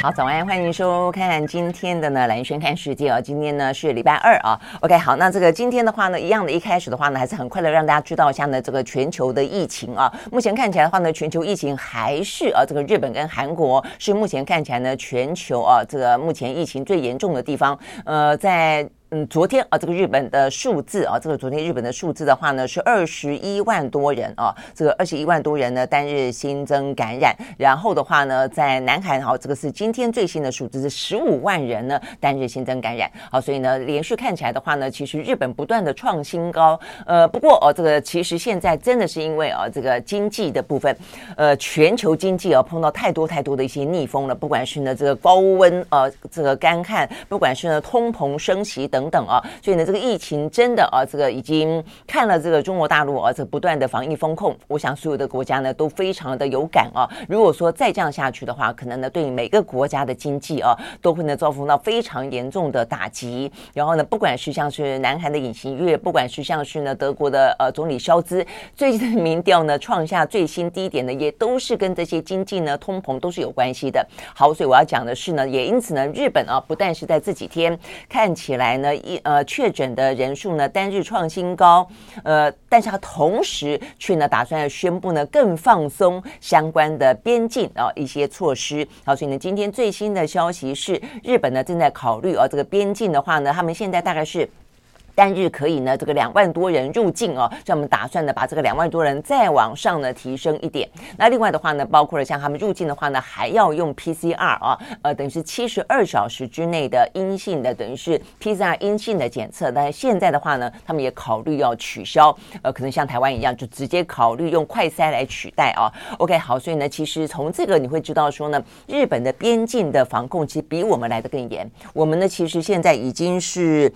好，早安，欢迎收看今天的呢蓝轩看世界哦。今天呢是礼拜二啊。OK，好，那这个今天的话呢，一样的，一开始的话呢，还是很快的让大家知道一下呢，这个全球的疫情啊。目前看起来的话呢，全球疫情还是啊，这个日本跟韩国是目前看起来呢，全球啊，这个目前疫情最严重的地方。呃，在。嗯，昨天啊，这个日本的数字啊，这个昨天日本的数字的话呢，是二十一万多人啊，这个二十一万多人呢单日新增感染。然后的话呢，在南韩好，这个是今天最新的数字是十五万人呢单日新增感染。好，所以呢，连续看起来的话呢，其实日本不断的创新高。呃，不过哦，这个其实现在真的是因为啊，这个经济的部分，呃，全球经济啊碰到太多太多的一些逆风了，不管是呢这个高温呃，这个干旱，不管是呢通膨升息等。等等啊，所以呢，这个疫情真的啊，这个已经看了这个中国大陆啊，这不断的防疫风控，我想所有的国家呢都非常的有感啊。如果说再这样下去的话，可能呢对每个国家的经济啊都会呢遭受到非常严重的打击。然后呢，不管是像是南韩的尹锡悦，不管是像是呢德国的呃总理肖兹，最近的民调呢创下最新低点呢，也都是跟这些经济呢通膨都是有关系的。好，所以我要讲的是呢，也因此呢，日本啊不但是在这几天看起来呢。呃一呃，确诊的人数呢单日创新高，呃，但是他同时却呢打算要宣布呢更放松相关的边境啊、一些措施，好，所以呢今天最新的消息是日本呢正在考虑啊、这个边境的话呢，他们现在大概是。单日可以呢，这个两万多人入境哦，所以我们打算呢，把这个两万多人再往上呢提升一点。那另外的话呢，包括了像他们入境的话呢，还要用 PCR 啊，呃，等于是七十二小时之内的阴性的，等于是 PCR 阴性的检测。但是现在的话呢，他们也考虑要取消，呃，可能像台湾一样，就直接考虑用快筛来取代啊。OK，好，所以呢，其实从这个你会知道说呢，日本的边境的防控其实比我们来得更严。我们呢，其实现在已经是。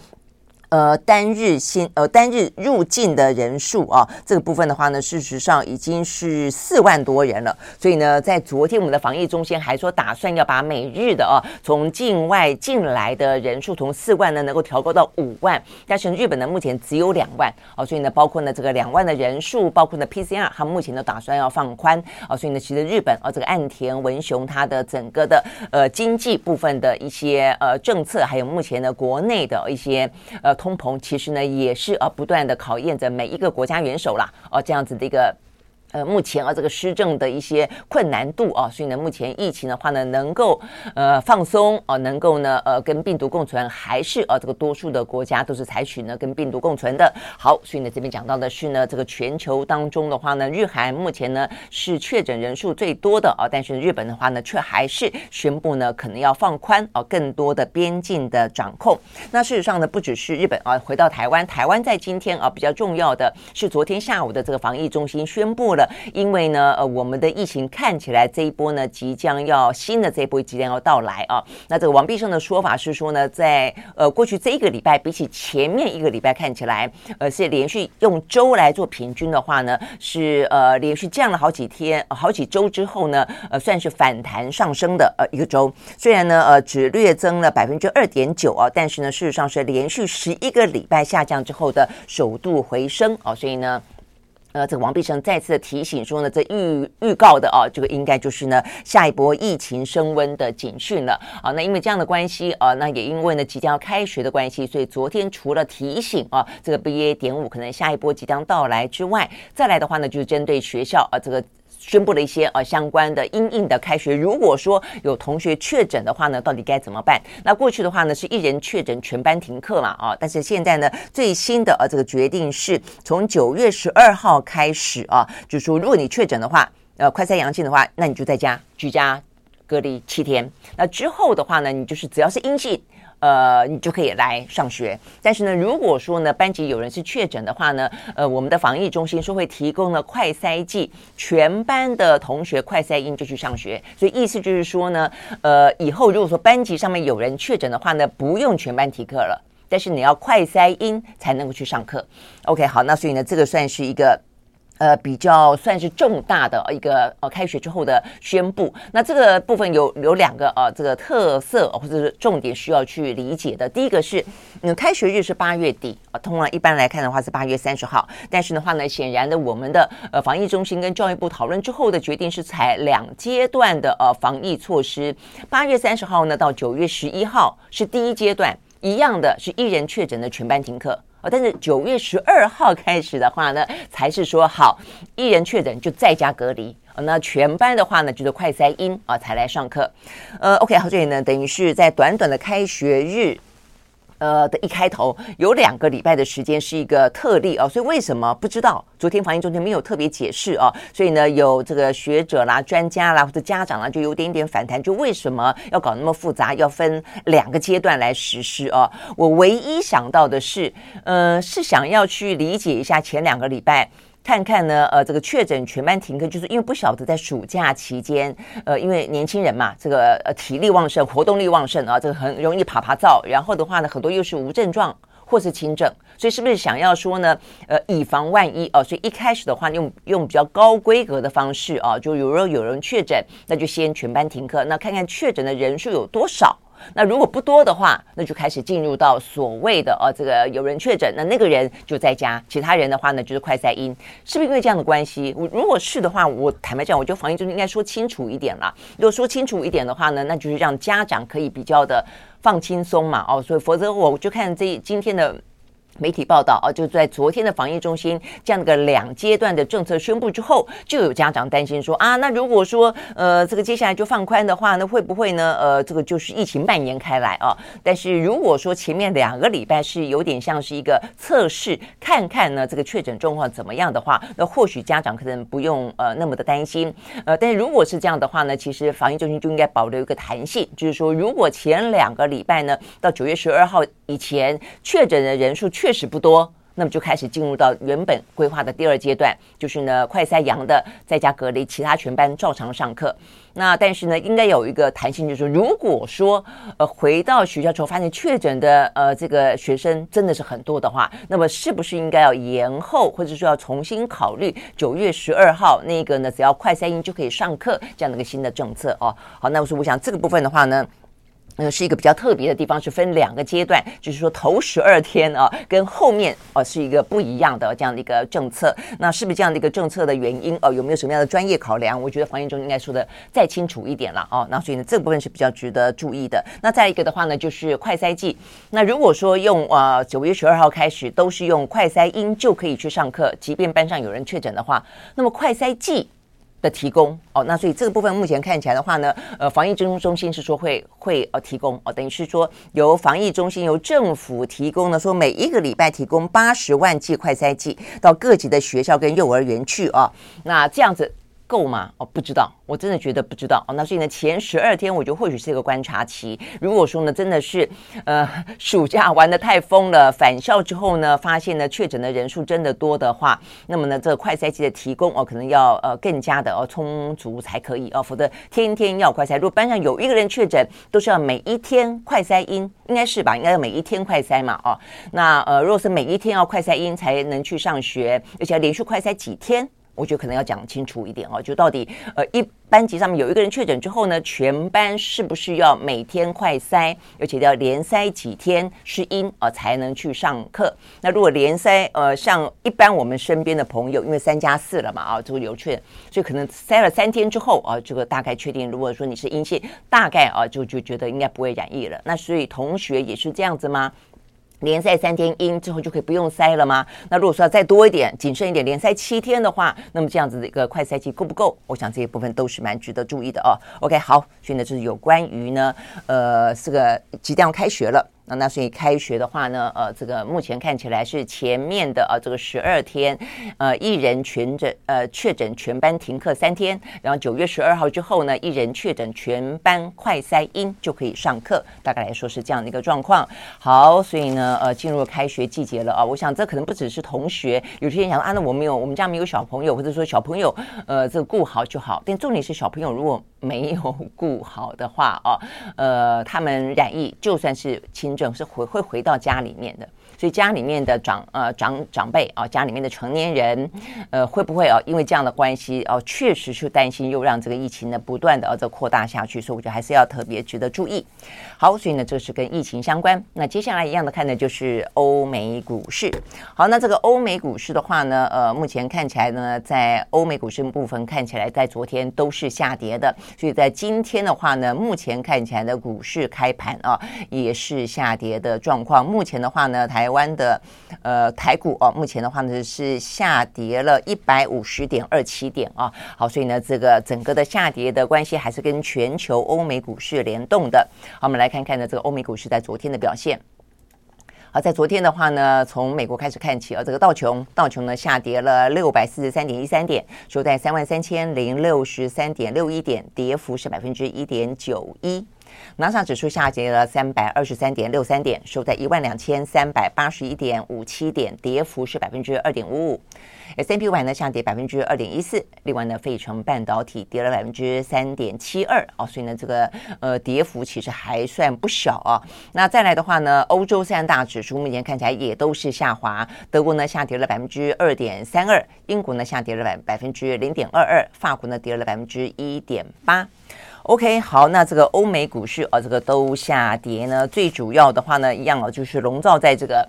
呃，单日新呃单日入境的人数啊，这个部分的话呢，事实上已经是四万多人了。所以呢，在昨天我们的防疫中心还说，打算要把每日的啊从境外进来的人数从四万呢能够调高到五万。但是日本呢目前只有两万啊，所以呢，包括呢这个两万的人数，包括呢 PCR，他们目前都打算要放宽啊。所以呢，其实日本啊这个岸田文雄他的整个的呃经济部分的一些呃政策，还有目前的国内的一些呃。通膨其实呢也是呃不断的考验着每一个国家元首啦，哦这样子的一个。呃，目前啊，这个施政的一些困难度啊，所以呢，目前疫情的话呢，能够呃放松啊，能够呢呃跟病毒共存，还是啊这个多数的国家都是采取呢跟病毒共存的。好，所以呢这边讲到的是呢，这个全球当中的话呢，日韩目前呢是确诊人数最多的啊，但是日本的话呢，却还是宣布呢可能要放宽啊更多的边境的掌控。那事实上呢，不只是日本啊，回到台湾，台湾在今天啊比较重要的是昨天下午的这个防疫中心宣布了。因为呢，呃，我们的疫情看起来这一波呢，即将要新的这一波即将要到来啊。那这个王必胜的说法是说呢，在呃过去这一个礼拜，比起前面一个礼拜看起来，呃，是连续用周来做平均的话呢，是呃连续降了好几天、呃好几周之后呢，呃，算是反弹上升的呃一个周。虽然呢，呃，只略增了百分之二点九啊，但是呢，事实上是连续十一个礼拜下降之后的首度回升啊，所以呢。呃，这个王必胜再次的提醒说呢，这预预告的啊，这个应该就是呢下一波疫情升温的警讯了啊。那因为这样的关系啊，那也因为呢即将要开学的关系，所以昨天除了提醒啊这个 BA 点五可能下一波即将到来之外，再来的话呢就是针对学校啊这个。宣布了一些呃相关的因应的开学，如果说有同学确诊的话呢，到底该怎么办？那过去的话呢是一人确诊全班停课嘛啊，但是现在呢最新的呃这个决定是从九月十二号开始啊，就说如果你确诊的话，呃快筛阳性的话，那你就在家居家隔离七天。那之后的话呢，你就是只要是阴性。呃，你就可以来上学。但是呢，如果说呢，班级有人是确诊的话呢，呃，我们的防疫中心是会提供了快筛剂，全班的同学快筛阴就去上学。所以意思就是说呢，呃，以后如果说班级上面有人确诊的话呢，不用全班停课了，但是你要快筛阴才能够去上课。OK，好，那所以呢，这个算是一个。呃，比较算是重大的一个呃，开学之后的宣布。那这个部分有有两个呃，这个特色或者是重点需要去理解的。第一个是，嗯，开学日是八月底啊，通常一般来看的话是八月三十号。但是的话呢，显然的，我们的呃防疫中心跟教育部讨论之后的决定是采两阶段的呃防疫措施。八月三十号呢到九月十一号是第一阶段，一样的是一人确诊的全班停课。哦，但是九月十二号开始的话呢，才是说好一人确诊就在家隔离。那全班的话呢，就是快筛阴啊才来上课。呃，OK，好，这里呢，等于是在短短的开学日。呃的一开头有两个礼拜的时间是一个特例哦，所以为什么不知道？昨天防疫中心没有特别解释哦，所以呢，有这个学者啦、专家啦或者家长啦，就有点点反弹，就为什么要搞那么复杂，要分两个阶段来实施哦？我唯一想到的是，呃，是想要去理解一下前两个礼拜。看看呢，呃，这个确诊全班停课，就是因为不晓得在暑假期间，呃，因为年轻人嘛，这个呃体力旺盛，活动力旺盛啊，这个很容易爬爬灶。然后的话呢，很多又是无症状或是轻症，所以是不是想要说呢，呃，以防万一哦，所以一开始的话用用比较高规格的方式啊，就有时候有人确诊，那就先全班停课，那看看确诊的人数有多少。那如果不多的话，那就开始进入到所谓的呃，这个有人确诊，那那个人就在家，其他人的话呢就是快筛阴，是不是因为这样的关系？我如果是的话，我坦白讲，我觉得防疫中心应该说清楚一点啦。如果说清楚一点的话呢，那就是让家长可以比较的放轻松嘛，哦，所以否则我就看这今天的。媒体报道啊，就在昨天的防疫中心这样的两阶段的政策宣布之后，就有家长担心说啊，那如果说呃这个接下来就放宽的话，那会不会呢？呃，这个就是疫情蔓延开来啊？但是如果说前面两个礼拜是有点像是一个测试，看看呢这个确诊状况怎么样的话，那或许家长可能不用呃那么的担心。呃，但是如果是这样的话呢，其实防疫中心就应该保留一个弹性，就是说如果前两个礼拜呢到九月十二号以前确诊的人数，确实不多，那么就开始进入到原本规划的第二阶段，就是呢，快塞阳的在家隔离，其他全班照常上课。那但是呢，应该有一个弹性，就是，如果说呃回到学校之后发现确诊的呃这个学生真的是很多的话，那么是不是应该要延后，或者说要重新考虑九月十二号那个呢，只要快塞阴就可以上课这样的一个新的政策哦？好，那我说我想这个部分的话呢。呃，是一个比较特别的地方，是分两个阶段，就是说头十二天啊，跟后面啊是一个不一样的这样的一个政策。那是不是这样的一个政策的原因哦？有没有什么样的专业考量？我觉得防疫中应该说的再清楚一点了哦。那所以呢，这部分是比较值得注意的。那再一个的话呢，就是快筛剂。那如果说用呃九月十二号开始都是用快筛阴就可以去上课，即便班上有人确诊的话，那么快筛剂。的提供哦，那所以这个部分目前看起来的话呢，呃，防疫中中心是说会会呃提供哦，等于是说由防疫中心由政府提供呢，说每一个礼拜提供八十万剂快筛剂到各级的学校跟幼儿园去啊，那这样子。够吗？哦，不知道，我真的觉得不知道哦。那所以呢，前十二天我觉得或许是一个观察期。如果说呢，真的是呃 暑假玩得太疯了，返校之后呢，发现呢确诊的人数真的多的话，那么呢，这个快筛剂的提供哦，可能要呃更加的哦充足才可以哦，否则天天要快筛。如果班上有一个人确诊，都是要每一天快筛阴，应该是吧？应该要每一天快筛嘛哦。那呃，如果是每一天要快筛阴才能去上学，而且要连续快筛几天。我觉得可能要讲清楚一点哦，就到底呃一班级上面有一个人确诊之后呢，全班是不是要每天快筛，而且要连筛几天是阴啊才能去上课？那如果连筛呃像一般我们身边的朋友，因为三加四了嘛啊，这个有确诊，所以可能筛了三天之后啊，这个大概确定，如果说你是阴性，大概啊就就觉得应该不会染疫了。那所以同学也是这样子吗？连赛三天阴之后就可以不用塞了吗？那如果说要再多一点、谨慎一点，连赛七天的话，那么这样子的一个快赛期够不够？我想这一部分都是蛮值得注意的哦。OK，好，所以呢，就是有关于呢，呃，这个即将开学了。那所以开学的话呢，呃，这个目前看起来是前面的呃这个十二天，呃，一人全诊呃确诊全班停课三天，然后九月十二号之后呢，一人确诊全班快筛阴就可以上课，大概来说是这样的一个状况。好，所以呢，呃，进入开学季节了啊，我想这可能不只是同学，有些人想啊，那我们有我们家没有小朋友，或者说小朋友呃这个顾好就好，但重点是小朋友如果没有顾好的话哦，呃，他们染疫就算是轻症是回会回到家里面的，所以家里面的长呃长长辈啊，家里面的成年人，呃，会不会啊，因为这样的关系哦，确实是担心又让这个疫情呢不断的啊这扩大下去，所以我觉得还是要特别值得注意。好，所以呢，这是跟疫情相关。那接下来一样的看的就是欧美股市。好，那这个欧美股市的话呢，呃，目前看起来呢，在欧美股市部分看起来在昨天都是下跌的，所以在今天的话呢，目前看起来的股市开盘啊也是下跌的状况。目前的话呢，台湾的呃台股哦，目前的话呢是下跌了一百五十点二七点啊。好，所以呢，这个整个的下跌的关系还是跟全球欧美股市联动的。好，我们来看看呢，这个欧美股市在昨天的表现。好，在昨天的话呢，从美国开始看起，啊，这个道琼道琼呢下跌了六百四十三点一三点，收在三万三千零六十三点六一点，跌幅是百分之一点九一。纳斯达克指数下跌了三百二十三点六三点，收在一万两千三百八十一点五七点，跌幅是百分之二点五五。S&P 500呢下跌百分之二点一四，另外呢，费城半导体跌了百分之三点七二哦，所以呢，这个呃跌幅其实还算不小啊。那再来的话呢，欧洲三大指数目前看起来也都是下滑，德国呢下跌了百分之二点三二，英国呢下跌了百百分之零点二二，法国呢跌了百分之一点八。OK，好，那这个欧美股市啊，这个都下跌呢，最主要的话呢，一样啊，就是笼罩在这个。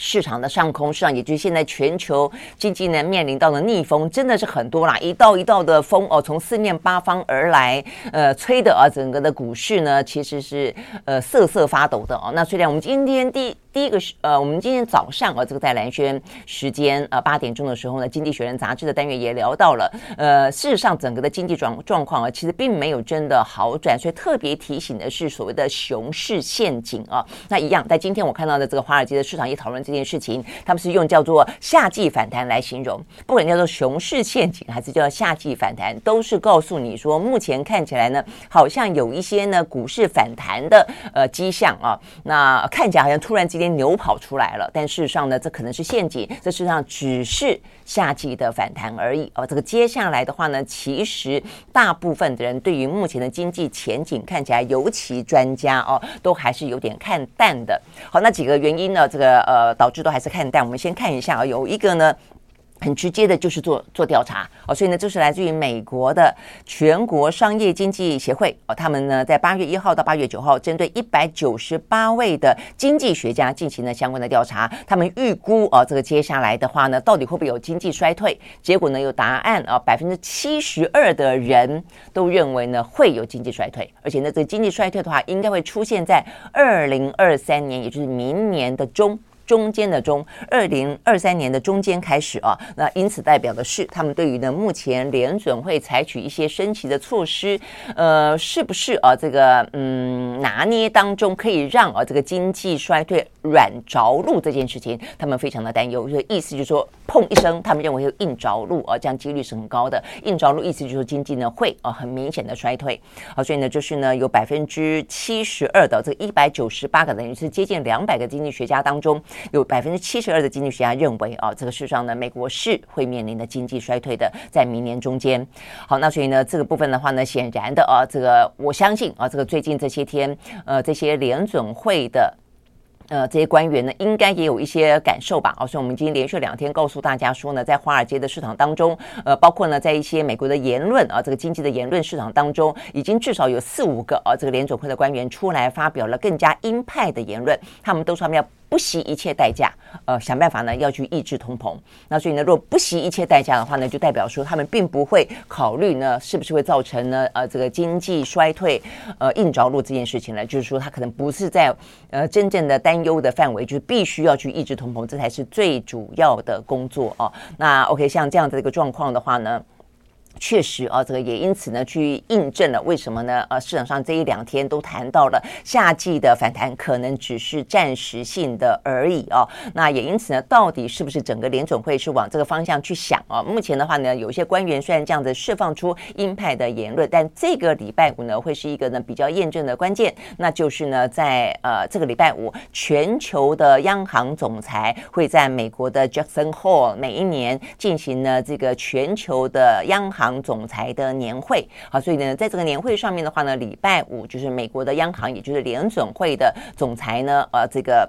市场的上空上，也就是现在全球经济呢面临到的逆风，真的是很多啦，一道一道的风哦，从四面八方而来，呃，吹的啊，整个的股市呢其实是呃瑟瑟发抖的哦。那虽然我们今天第第一个是呃，我们今天早上啊，这个在兰轩时间呃八点钟的时候呢，《经济学人》杂志的单元也聊到了，呃，事实上整个的经济状状况啊，其实并没有真的好转，所以特别提醒的是所谓的熊市陷阱啊。那一样，在今天我看到的这个华尔街的市场也讨论。这件事情，他们是用叫做夏季反弹来形容，不管叫做熊市陷阱还是叫夏季反弹，都是告诉你说，目前看起来呢，好像有一些呢股市反弹的呃迹象啊。那看起来好像突然之间牛跑出来了，但事实上呢，这可能是陷阱，这事实上只是夏季的反弹而已哦。这个接下来的话呢，其实大部分的人对于目前的经济前景看起来，尤其专家哦，都还是有点看淡的。好，那几个原因呢，这个呃。导致都还是看淡，我们先看一下啊，有一个呢，很直接的就是做做调查哦，所以呢，这是来自于美国的全国商业经济协会哦，他们呢在八月一号到八月九号，针对一百九十八位的经济学家进行了相关的调查，他们预估啊，这个接下来的话呢，到底会不会有经济衰退？结果呢有答案啊，百分之七十二的人都认为呢会有经济衰退，而且呢这个经济衰退的话，应该会出现在二零二三年，也就是明年的中。中间的中，二零二三年的中间开始啊，那因此代表的是，他们对于呢目前联准会采取一些升息的措施，呃，是不是啊这个嗯拿捏当中可以让啊这个经济衰退软着陆这件事情，他们非常的担忧，就意思就是说，砰一声，他们认为会硬着陆啊，这样几率是很高的。硬着陆意思就是说经济呢会啊很明显的衰退，啊，所以呢就是呢有百分之七十二的这一百九十八个，等于是接近两百个经济学家当中。有百分之七十二的经济学家认为啊，这个事实上呢，美国是会面临的经济衰退的，在明年中间。好，那所以呢，这个部分的话呢，显然的啊，这个我相信啊，这个最近这些天，呃，这些联准会的。呃，这些官员呢，应该也有一些感受吧。哦，所以我们今天连续两天告诉大家说呢，在华尔街的市场当中，呃，包括呢，在一些美国的言论啊，这个经济的言论市场当中，已经至少有四五个啊，这个联总会的官员出来发表了更加鹰派的言论，他们都说他们要不惜一切代价，呃，想办法呢要去抑制通膨。那所以呢，如果不惜一切代价的话呢，就代表说他们并不会考虑呢，是不是会造成呢，呃，这个经济衰退，呃，硬着陆这件事情呢，就是说他可能不是在呃真正的担忧的范围，就是必须要去抑制通膨，这才是最主要的工作哦。那 OK，像这样子的一个状况的话呢？确实啊，这个也因此呢，去印证了为什么呢？呃，市场上这一两天都谈到了夏季的反弹可能只是暂时性的而已啊。那也因此呢，到底是不是整个联准会是往这个方向去想啊？目前的话呢，有一些官员虽然这样子释放出鹰派的言论，但这个礼拜五呢，会是一个呢比较验证的关键，那就是呢，在呃这个礼拜五，全球的央行总裁会在美国的 Jackson Hole 每一年进行呢这个全球的央行。总裁的年会，好，所以呢，在这个年会上面的话呢，礼拜五就是美国的央行，也就是联准会的总裁呢，呃，这个。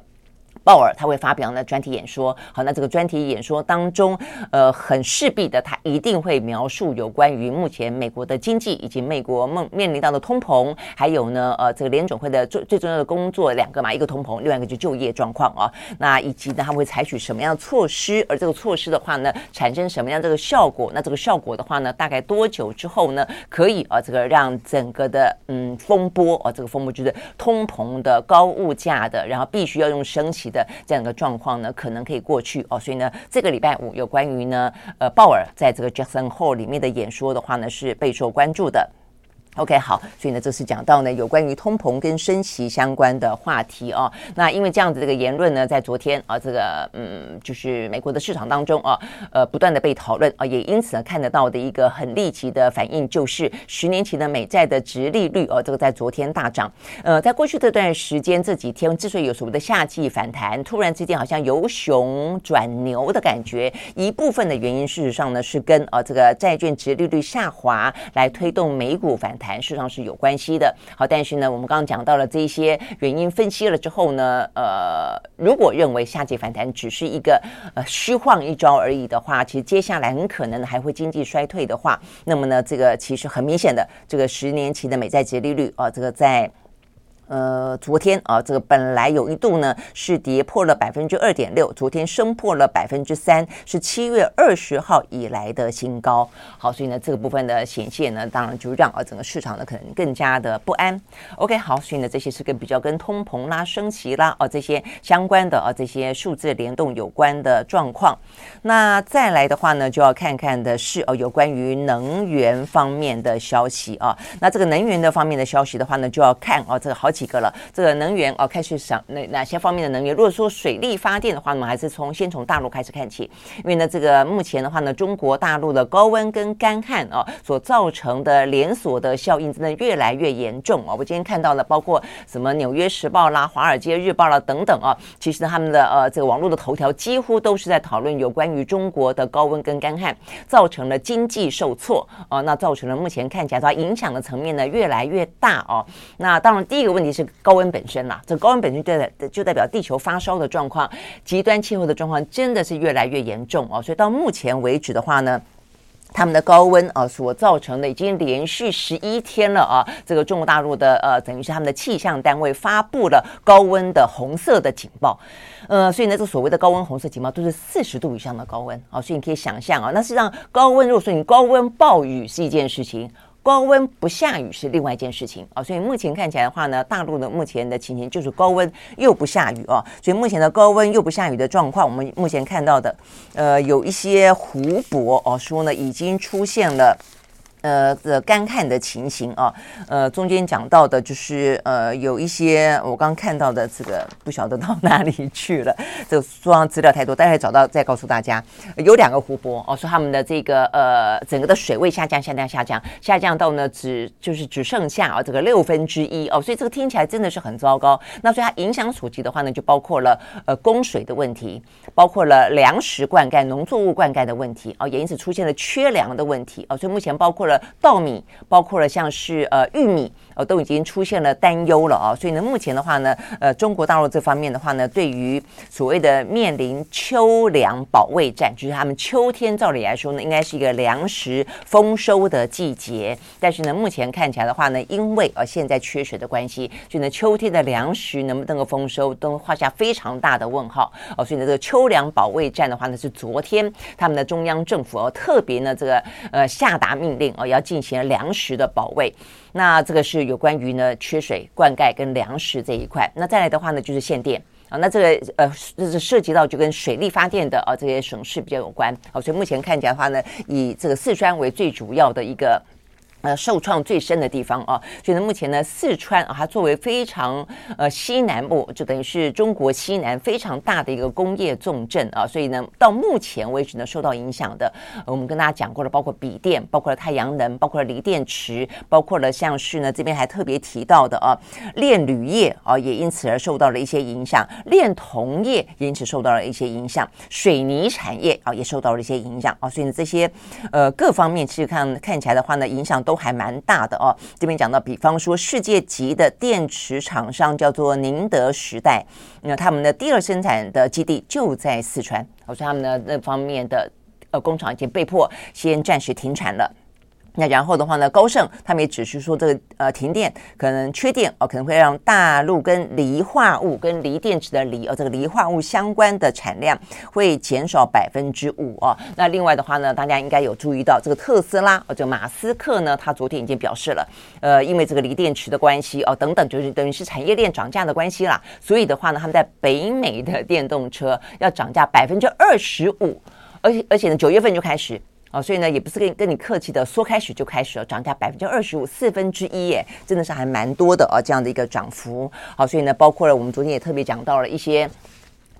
鲍尔他会发表呢专题演说。好，那这个专题演说当中，呃，很势必的，他一定会描述有关于目前美国的经济以及美国梦面临到的通膨，还有呢，呃，这个联准会的最最重要的工作两个嘛，一个通膨，另外一个就就业状况啊。那以及呢，他会采取什么样的措施？而这个措施的话呢，产生什么样这个效果？那这个效果的话呢，大概多久之后呢，可以啊，这个让整个的嗯风波啊，这个风波就是通膨的高物价的，然后必须要用升息的这样一个状况呢，可能可以过去哦。所以呢，这个礼拜五有关于呢，呃，鲍尔在这个 Jackson Hole 里面的演说的话呢，是备受关注的。OK，好，所以呢，这是讲到呢有关于通膨跟升息相关的话题哦。那因为这样子这个言论呢，在昨天啊，这个嗯，就是美国的市场当中啊，呃，不断的被讨论啊，也因此呢看得到的一个很立即的反应，就是十年期的美债的殖利率哦，这个在昨天大涨。呃，在过去这段时间这几天，之所以有所谓的夏季反弹，突然之间好像由熊转牛的感觉，一部分的原因事实上呢是跟啊这个债券殖利率下滑来推动美股反谈事实上是有关系的，好，但是呢，我们刚刚讲到了这些原因分析了之后呢，呃，如果认为夏季反弹只是一个呃虚晃一招而已的话，其实接下来很可能还会经济衰退的话，那么呢，这个其实很明显的，这个十年期的美债殖利率啊，这个在。呃，昨天啊，这个本来有一度呢是跌破了百分之二点六，昨天升破了百分之三，是七月二十号以来的新高。好，所以呢，这个部分的显现呢，当然就让啊整个市场呢可能更加的不安。OK，好，所以呢，这些是跟比较跟通膨啦、升息啦啊这些相关的啊这些数字联动有关的状况。那再来的话呢，就要看看的是哦，有关于能源方面的消息啊。那这个能源的方面的消息的话呢，就要看啊这个好几。几个了？这个能源哦，开始想哪哪些方面的能源？如果说水力发电的话，我们还是从先从大陆开始看起，因为呢，这个目前的话呢，中国大陆的高温跟干旱啊所造成的连锁的效应真的越来越严重啊！我今天看到了，包括什么《纽约时报》啦、《华尔街日报》啦等等啊，其实他们的呃这个网络的头条几乎都是在讨论有关于中国的高温跟干旱造成了经济受挫啊，那造成了目前看起来它影响的层面呢越来越大哦。那当然第一个问题。是高温本身啦，这高温本身就代就代表地球发烧的状况，极端气候的状况真的是越来越严重哦。所以到目前为止的话呢，他们的高温啊所造成的已经连续十一天了啊。这个中国大陆的呃，等于是他们的气象单位发布了高温的红色的警报，呃，所以呢，这所谓的高温红色警报都是四十度以上的高温啊。所以你可以想象啊，那实际上高温，如果说你高温暴雨是一件事情。高温不下雨是另外一件事情啊，所以目前看起来的话呢，大陆的目前的情形就是高温又不下雨哦，所以目前的高温又不下雨的状况，我们目前看到的，呃，有一些湖泊哦，说呢已经出现了。呃的干旱的情形啊，呃中间讲到的就是呃有一些我刚看到的这个不晓得到哪里去了，这个书上资料太多，待会找到再告诉大家。有两个湖泊哦，说他们的这个呃整个的水位下降下降下降下降到呢只就是只剩下啊这个六分之一哦，所以这个听起来真的是很糟糕。那所以它影响所及的话呢，就包括了呃供水的问题，包括了粮食灌溉、农作物灌溉的问题哦，也因此出现了缺粮的问题哦，所以目前包括稻米，包括了像是呃玉米，呃都已经出现了担忧了啊，所以呢，目前的话呢，呃中国大陆这方面的话呢，对于所谓的面临秋粮保卫战，就是他们秋天照理来说呢，应该是一个粮食丰收的季节，但是呢，目前看起来的话呢，因为呃现在缺水的关系，所以呢，秋天的粮食能不能够丰收，都画下非常大的问号。哦，所以呢，这个秋粮保卫战的话呢，是昨天他们的中央政府哦特别呢这个呃下达命令哦要。进行粮食的保卫，那这个是有关于呢缺水灌溉跟粮食这一块。那再来的话呢，就是限电啊，那这个呃，这是涉及到就跟水力发电的啊这些省市比较有关。好，所以目前看起来的话呢，以这个四川为最主要的一个。呃，受创最深的地方啊，所以呢，目前呢，四川啊，它作为非常呃西南部，就等于是中国西南非常大的一个工业重镇啊，所以呢，到目前为止呢，受到影响的，我们跟大家讲过了，包括笔电，包括了太阳能，包括了锂电池，包括了像是呢，这边还特别提到的啊，炼铝业啊，也因此而受到了一些影响，炼铜业也因此受到了一些影响，水泥产业啊，也受到了一些影响。啊，所以呢，这些呃各方面其实看看起来的话呢，影响。都还蛮大的哦。这边讲到，比方说世界级的电池厂商叫做宁德时代，那他们的第二生产的基地就在四川，我说他们的那方面的呃工厂已经被迫先暂时停产了。那然后的话呢，高盛他们也只是说这个呃停电可能缺电哦，可能会让大陆跟锂化物跟锂电池的锂哦这个锂化物相关的产量会减少百分之五哦。那另外的话呢，大家应该有注意到这个特斯拉哦，这个马斯克呢，他昨天已经表示了，呃，因为这个锂电池的关系哦等等，就是等于是产业链涨价的关系啦，所以的话呢，他们在北美的电动车要涨价百分之二十五，而且而且呢，九月份就开始。哦，所以呢，也不是跟跟你客气的，说开始就开始了，涨价百分之二十五，四分之一耶，真的是还蛮多的啊，这样的一个涨幅。好，所以呢，包括了我们昨天也特别讲到了一些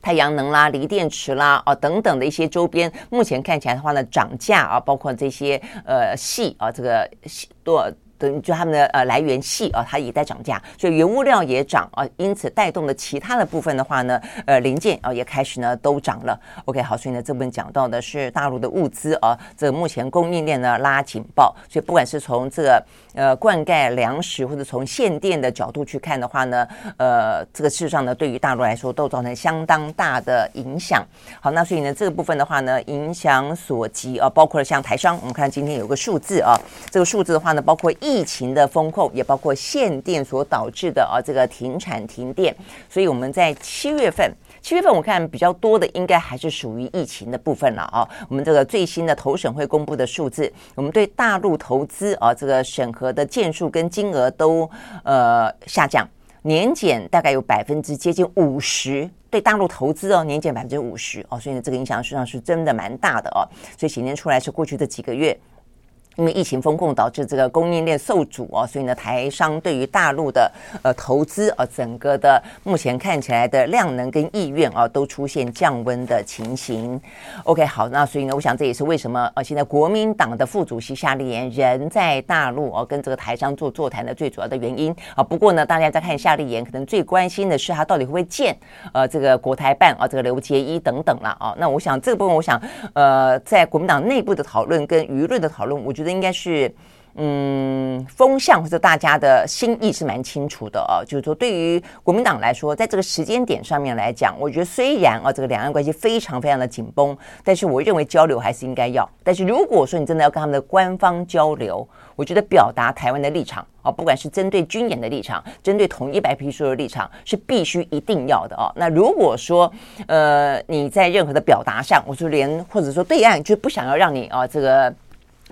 太阳能啦、锂电池啦啊等等的一些周边，目前看起来的话呢，涨价啊，包括这些呃系啊，这个系多。等就他们的呃来源系啊，它也在涨价，所以原物料也涨啊，因此带动的其他的部分的话呢，呃零件啊也开始呢都涨了。OK，好，所以呢这部分讲到的是大陆的物资啊，这个目前供应链呢拉警报，所以不管是从这个呃灌溉粮食或者从限电的角度去看的话呢，呃这个事实上呢对于大陆来说都造成相当大的影响。好，那所以呢这个部分的话呢影响所及啊，包括了像台商，我们看今天有个数字啊，这个数字的话呢包括一。疫情的风控也包括限电所导致的啊这个停产停电，所以我们在七月份，七月份我看比较多的应该还是属于疫情的部分了啊。我们这个最新的投审会公布的数字，我们对大陆投资啊这个审核的件数跟金额都呃下降，年减大概有百分之接近五十，对大陆投资哦年减百分之五十哦，所以呢这个影响实际上是真的蛮大的哦，所以显现出来是过去这几个月。因为疫情封控导致这个供应链受阻哦，所以呢，台商对于大陆的呃投资啊，整个的目前看起来的量能跟意愿啊，都出现降温的情形。OK，好，那所以呢，我想这也是为什么呃，现在国民党的副主席夏立言人在大陆哦，跟这个台商做座谈的最主要的原因啊。不过呢，大家在看夏立言，可能最关心的是他到底会不会见呃这个国台办啊，这个刘结一等等了啊。那我想这个部分，我想呃，在国民党内部的讨论跟舆论的讨论，我觉得。应该是，嗯，风向或者大家的心意是蛮清楚的哦。就是说，对于国民党来说，在这个时间点上面来讲，我觉得虽然啊，这个两岸关系非常非常的紧绷，但是我认为交流还是应该要。但是如果说你真的要跟他们的官方交流，我觉得表达台湾的立场啊，不管是针对军演的立场，针对统一白皮书的立场，是必须一定要的哦。那如果说呃你在任何的表达上，我说连或者说对岸就不想要让你啊这个。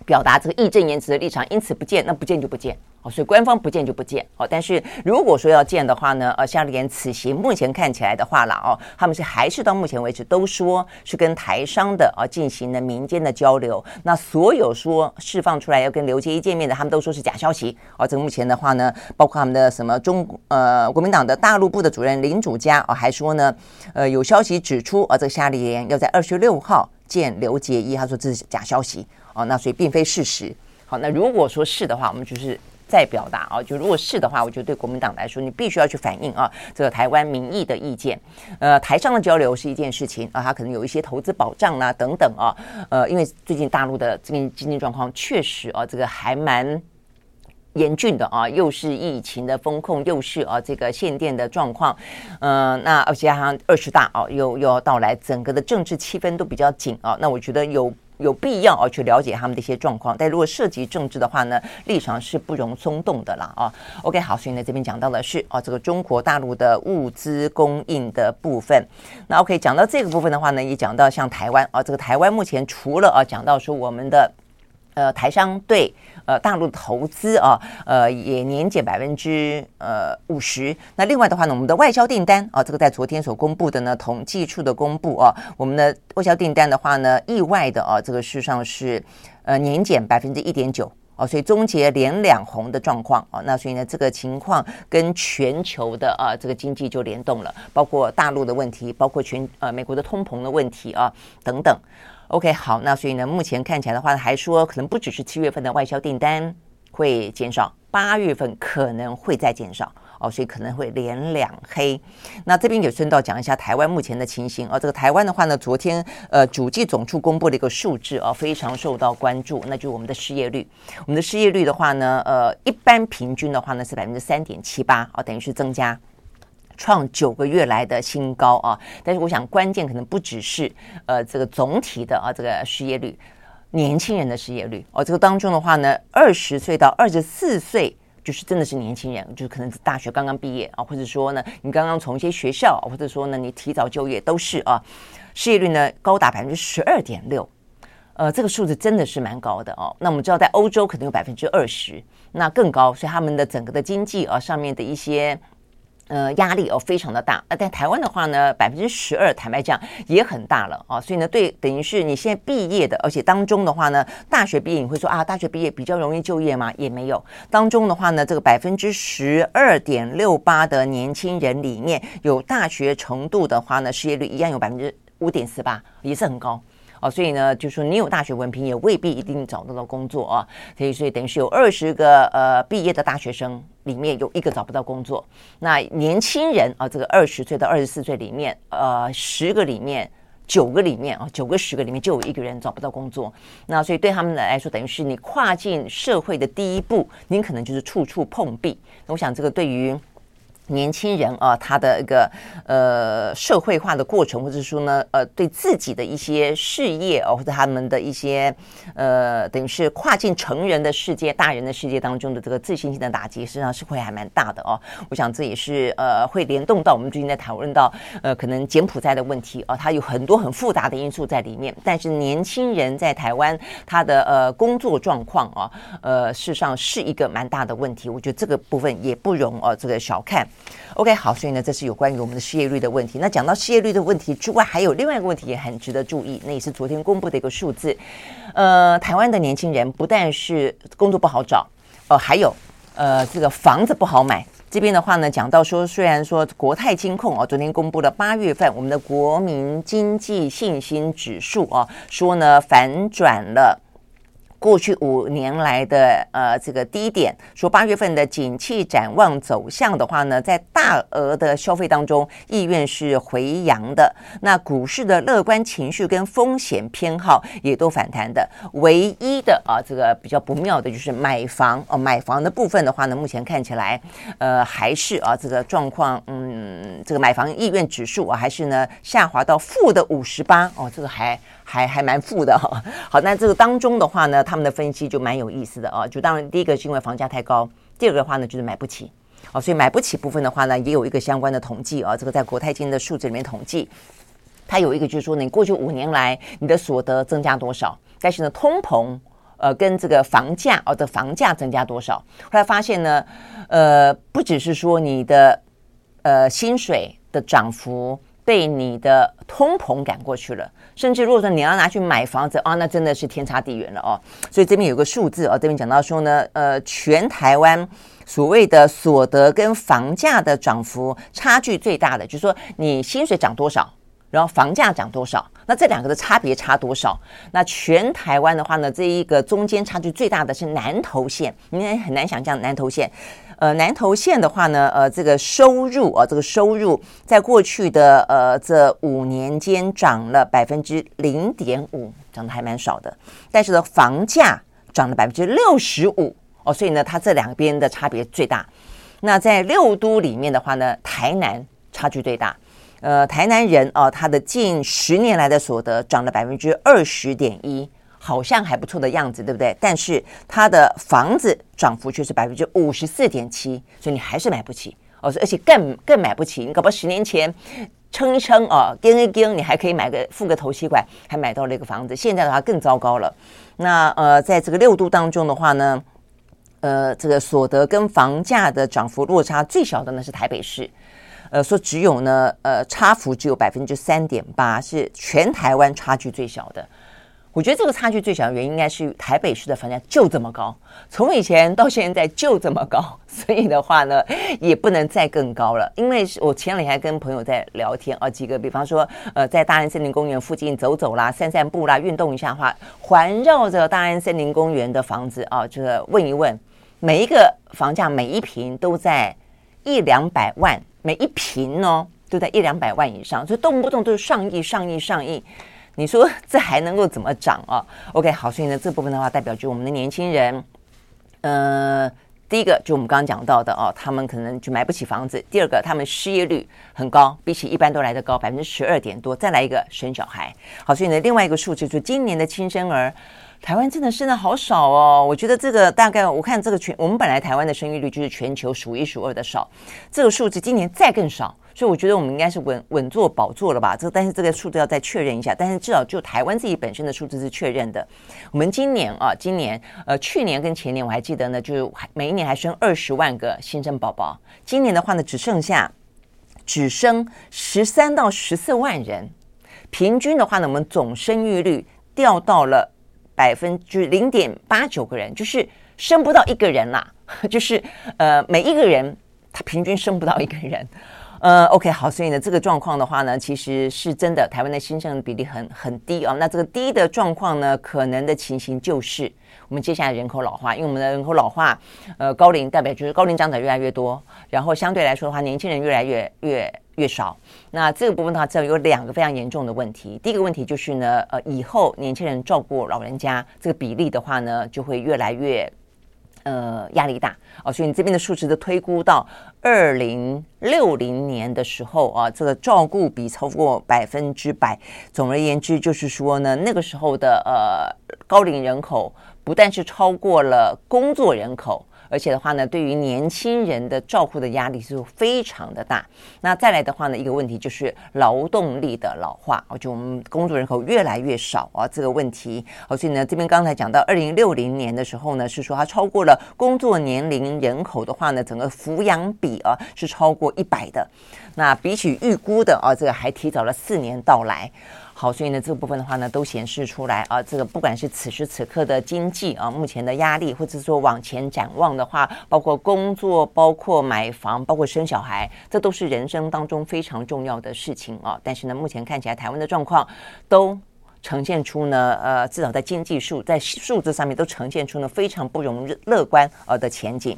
表达这个义正言辞的立场，因此不见，那不见就不见哦，所以官方不见就不见哦。但是如果说要见的话呢，呃，夏立言此行目前看起来的话了哦，他们是还是到目前为止都说是跟台商的啊进行了民间的交流。那所有说释放出来要跟刘结一见面的，他们都说是假消息哦。这个目前的话呢，包括他们的什么中呃国民党的大陆部的主任林主家哦，还说呢，呃有消息指出啊，这个夏立言要在二十六号见刘结一，他说这是假消息。哦，那所以并非事实。好，那如果说是的话，我们就是再表达啊。就如果是的话，我觉得对国民党来说，你必须要去反映啊，这个台湾民意的意见。呃，台商的交流是一件事情啊，它可能有一些投资保障啦、啊、等等啊。呃，因为最近大陆的这个经济状况确实啊，这个还蛮严峻的啊，又是疫情的风控，又是啊这个限电的状况。嗯、那而且加上二十大啊，又又要到来，整个的政治气氛都比较紧啊。那我觉得有。有必要啊去了解他们的一些状况，但如果涉及政治的话呢，立场是不容松动的啦啊。OK，好，所以呢这边讲到的是啊这个中国大陆的物资供应的部分。那 OK，讲到这个部分的话呢，也讲到像台湾啊，这个台湾目前除了啊讲到说我们的。呃，台商对呃大陆投资啊，呃也年减百分之呃五十。那另外的话呢，我们的外销订单啊，这个在昨天所公布的呢，统计处的公布啊，我们的外销订单的话呢，意外的啊，这个事实上是呃年减百分之一点九啊，所以终结连两红的状况啊。那所以呢，这个情况跟全球的啊这个经济就联动了，包括大陆的问题，包括全呃美国的通膨的问题啊等等。OK，好，那所以呢，目前看起来的话，还说可能不只是七月份的外销订单会减少，八月份可能会再减少。哦，所以可能会连两黑。那这边也顺道讲一下台湾目前的情形哦。这个台湾的话呢，昨天呃，主计总处公布了一个数字哦，非常受到关注，那就是我们的失业率。我们的失业率的话呢，呃，一般平均的话呢是百分之三点七八啊，等于是增加。创九个月来的新高啊！但是我想关键可能不只是呃这个总体的啊这个失业率，年轻人的失业率哦，这个当中的话呢，二十岁到二十四岁就是真的是年轻人，就是可能是大学刚刚毕业啊，或者说呢你刚刚从一些学校，或者说呢你提早就业都是啊，失业率呢高达百分之十二点六，呃这个数字真的是蛮高的哦。那我们知道在欧洲可能有百分之二十，那更高，所以他们的整个的经济啊上面的一些。呃，压力哦非常的大，呃，但台湾的话呢，百分之十二，坦白讲也很大了啊，所以呢，对，等于是你现在毕业的，而且当中的话呢，大学毕业你会说啊，大学毕业比较容易就业吗？也没有，当中的话呢，这个百分之十二点六八的年轻人里面有大学程度的话呢，失业率一样有百分之五点四八，也是很高。哦，所以呢，就说你有大学文凭也未必一定找得到工作啊。所以，所以等于是有二十个呃毕业的大学生里面有一个找不到工作。那年轻人啊，这个二十岁到二十四岁里面，呃，十个里面九个里面啊，九个十个里面就有一个人找不到工作。那所以对他们来说，等于是你跨进社会的第一步，您可能就是处处碰壁。我想这个对于。年轻人啊，他的一个呃社会化的过程，或者说呢，呃，对自己的一些事业哦，或者他们的一些呃，等于是跨进成人的世界、大人的世界当中的这个自信心的打击，实际上是会还蛮大的哦。我想这也是呃，会联动到我们最近在讨论到呃，可能柬埔寨的问题哦，它有很多很复杂的因素在里面。但是年轻人在台湾他的呃工作状况啊，呃，事实上是一个蛮大的问题。我觉得这个部分也不容哦，这个小看。OK，好，所以呢，这是有关于我们的失业率的问题。那讲到失业率的问题之外，还有另外一个问题也很值得注意，那也是昨天公布的一个数字。呃，台湾的年轻人不但是工作不好找，呃，还有呃这个房子不好买。这边的话呢，讲到说，虽然说国泰金控哦，昨天公布了八月份我们的国民经济信心指数哦，说呢反转了。过去五年来的呃这个低点，说八月份的景气展望走向的话呢，在大额的消费当中，意愿是回扬的。那股市的乐观情绪跟风险偏好也都反弹的。唯一的啊这个比较不妙的就是买房哦，买房的部分的话呢，目前看起来呃还是啊这个状况，嗯，这个买房意愿指数啊还是呢下滑到负的五十八哦，这个还。还还蛮富的哈，好，那这个当中的话呢，他们的分析就蛮有意思的啊。就当然，第一个是因为房价太高，第二个的话呢就是买不起，哦，所以买不起部分的话呢，也有一个相关的统计啊。这个在国泰金的数字里面统计，它有一个就是说，你过去五年来你的所得增加多少，但是呢，通膨呃跟这个房价哦的房价增加多少，后来发现呢，呃，不只是说你的呃薪水的涨幅。被你的通膨赶过去了，甚至如果说你要拿去买房子啊，那真的是天差地远了哦。所以这边有个数字啊，这边讲到说呢，呃，全台湾所谓的所得跟房价的涨幅差距最大的，就是说你薪水涨多少，然后房价涨多少，那这两个的差别差多少？那全台湾的话呢，这一个中间差距最大的是南投县，你也很难想象南投县。呃，南投县的话呢，呃，这个收入啊，这个收入在过去的呃这五年间涨了百分之零点五，涨得还蛮少的。但是呢，房价涨了百分之六十五哦，所以呢，它这两边的差别最大。那在六都里面的话呢，台南差距最大。呃，台南人哦，他的近十年来的所得涨了百分之二十点一。好像还不错的样子，对不对？但是他的房子涨幅却是百分之五十四点七，所以你还是买不起哦，而且更更买不起。你搞不好十年前撑一撑哦，跟一跟，你还可以买个付个头期款，还买到了一个房子。现在的话更糟糕了。那呃，在这个六都当中的话呢，呃，这个所得跟房价的涨幅落差最小的呢是台北市，呃，说只有呢，呃，差幅只有百分之三点八，是全台湾差距最小的。我觉得这个差距最小的原因应该是台北市的房价就这么高，从以前到现在就这么高，所以的话呢，也不能再更高了。因为我前两天跟朋友在聊天啊，几个比方说，呃，在大安森林公园附近走走啦、散散步啦、运动一下话，环绕着大安森林公园的房子啊，这个问一问，每一个房价每一平都在一两百万，每一坪哦都在一两百万以上，所以动不动都是上亿、上亿、上亿。你说这还能够怎么涨啊？OK，好，所以呢这部分的话，代表就我们的年轻人，呃。第一个就我们刚刚讲到的哦，他们可能就买不起房子。第二个，他们失业率很高，比起一般都来得高，百分之十二点多。再来一个生小孩，好，所以呢，另外一个数字就是今年的新生儿，台湾真的生的好少哦。我觉得这个大概我看这个全，我们本来台湾的生育率就是全球数一数二的少，这个数字今年再更少。所以我觉得我们应该是稳稳坐宝座了吧？这但是这个数字要再确认一下。但是至少就台湾自己本身的数字是确认的。我们今年啊，今年呃，去年跟前年我还记得呢，就是每一年还生二十万个新生宝宝。今年的话呢，只剩下只生十三到十四万人。平均的话呢，我们总生育率掉到了百分之零点八九个人，就是生不到一个人啦。就是呃，每一个人他平均生不到一个人。呃，OK，好，所以呢，这个状况的话呢，其实是真的，台湾的新生比例很很低哦。那这个低的状况呢，可能的情形就是我们接下来人口老化，因为我们的人口老化，呃，高龄代表就是高龄长者越来越多，然后相对来说的话，年轻人越来越越越少。那这个部分的话，只有两个非常严重的问题。第一个问题就是呢，呃，以后年轻人照顾老人家这个比例的话呢，就会越来越。呃，压力大哦，所以你这边的数值都推估到二零六零年的时候啊，这个照顾比超过百分之百。总而言之，就是说呢，那个时候的呃高龄人口不但是超过了工作人口。而且的话呢，对于年轻人的照顾的压力是非常的大。那再来的话呢，一个问题就是劳动力的老化，就我们工作人口越来越少啊，这个问题。好所以呢，这边刚才讲到二零六零年的时候呢，是说它超过了工作年龄人口的话呢，整个抚养比啊是超过一百的。那比起预估的啊，这个还提早了四年到来。好，所以呢，这部分的话呢，都显示出来啊，这个不管是此时此刻的经济啊，目前的压力，或者说往前展望的话，包括工作，包括买房，包括生小孩，这都是人生当中非常重要的事情啊。但是呢，目前看起来台湾的状况都呈现出呢，呃，至少在经济数在数字上面都呈现出呢非常不容乐观呃的前景。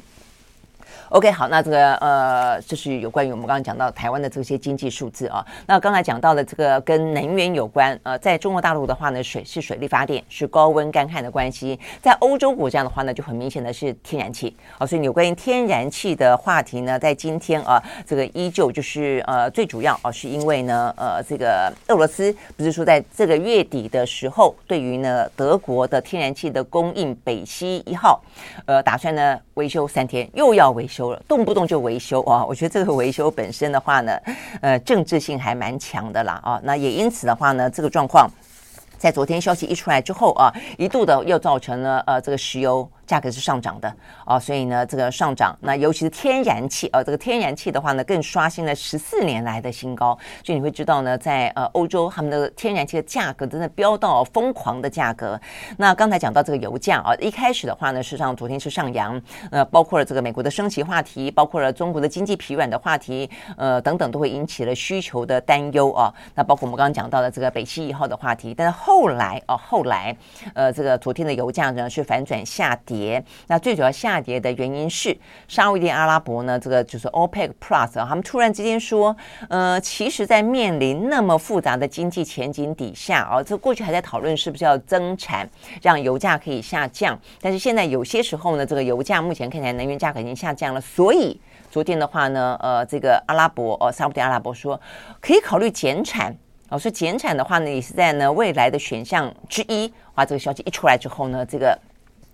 OK，好，那这个呃，这是有关于我们刚刚讲到台湾的这些经济数字啊。那刚才讲到的这个跟能源有关，呃，在中国大陆的话呢，水是水力发电，是高温干旱的关系；在欧洲国家的话呢，就很明显的是天然气啊。所以有关于天然气的话题呢，在今天啊，这个依旧就是呃，最主要啊，是因为呢，呃，这个俄罗斯不是说在这个月底的时候，对于呢德国的天然气的供应北溪一号，呃，打算呢维修三天，又要维修。动不动就维修啊！我觉得这个维修本身的话呢，呃，政治性还蛮强的啦啊。那也因此的话呢，这个状况在昨天消息一出来之后啊，一度的又造成了呃这个石油。价格是上涨的啊，所以呢，这个上涨，那尤其是天然气啊，这个天然气的话呢，更刷新了十四年来的新高。所以你会知道呢，在呃欧洲，他们的天然气的价格真的飙到疯狂的价格。那刚才讲到这个油价啊，一开始的话呢，事实上昨天是上扬，呃，包括了这个美国的升息话题，包括了中国的经济疲软的话题，呃，等等，都会引起了需求的担忧啊。那包括我们刚刚讲到的这个北溪一号的话题，但是后来啊，后来呃，这个昨天的油价呢是反转下跌。跌，那最主要下跌的原因是沙乌地阿拉伯呢，这个就是 OPEC Plus，他们突然之间说，呃，其实，在面临那么复杂的经济前景底下啊，这过去还在讨论是不是要增产，让油价可以下降，但是现在有些时候呢，这个油价目前看起来能源价格已经下降了，所以昨天的话呢，呃，这个阿拉伯呃沙乌地阿拉伯说可以考虑减产，哦，说减产的话呢，也是在呢未来的选项之一。哇，这个消息一出来之后呢，这个。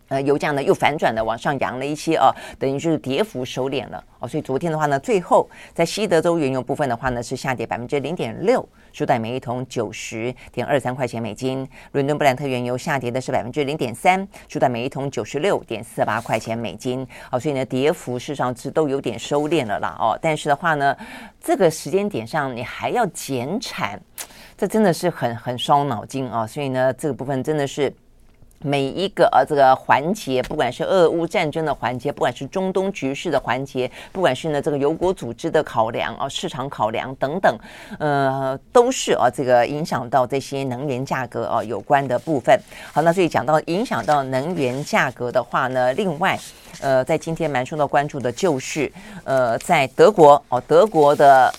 呃，油价呢又反转的往上扬了一些啊，等于就是跌幅收敛了哦。所以昨天的话呢，最后在西德州原油部分的话呢，是下跌百分之零点六，收在每一桶九十点二三块钱美金。伦敦布兰特原油下跌的是百分之零点三，收在每一桶九十六点四八块钱美金。哦，所以呢，跌幅事实上是都有点收敛了啦哦。但是的话呢，这个时间点上你还要减产，这真的是很很烧脑筋啊。所以呢，这个部分真的是。每一个呃这个环节，不管是俄乌战争的环节，不管是中东局势的环节，不管是呢这个油国组织的考量啊，市场考量等等，呃，都是啊这个影响到这些能源价格啊有关的部分。好，那所以讲到影响到能源价格的话呢，另外呃，在今天蛮受到关注的就是呃，在德国哦，德国的。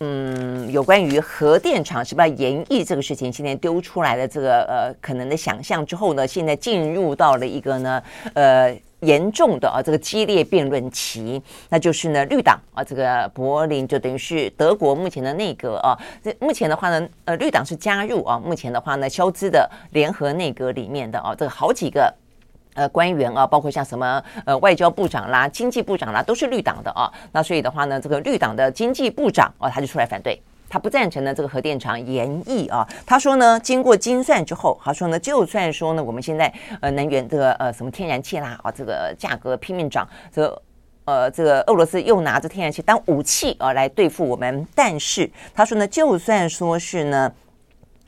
嗯，有关于核电厂是不是要延役这个事情，今天丢出来的这个呃可能的想象之后呢，现在进入到了一个呢呃严重的啊这个激烈辩论期，那就是呢绿党啊这个柏林就等于是德国目前的内阁啊，这目前的话呢呃绿党是加入啊目前的话呢肖兹的联合内阁里面的啊这个好几个。呃，官员啊，包括像什么呃外交部长啦、经济部长啦，都是绿党的啊。那所以的话呢，这个绿党的经济部长啊，他就出来反对，他不赞成呢这个核电厂延役啊。他说呢，经过精算之后，他说呢，就算说呢，我们现在呃能源这个呃什么天然气啦啊，这个价格拼命涨，这、呃这个俄罗斯又拿着天然气当武器啊来对付我们，但是他说呢，就算说是呢。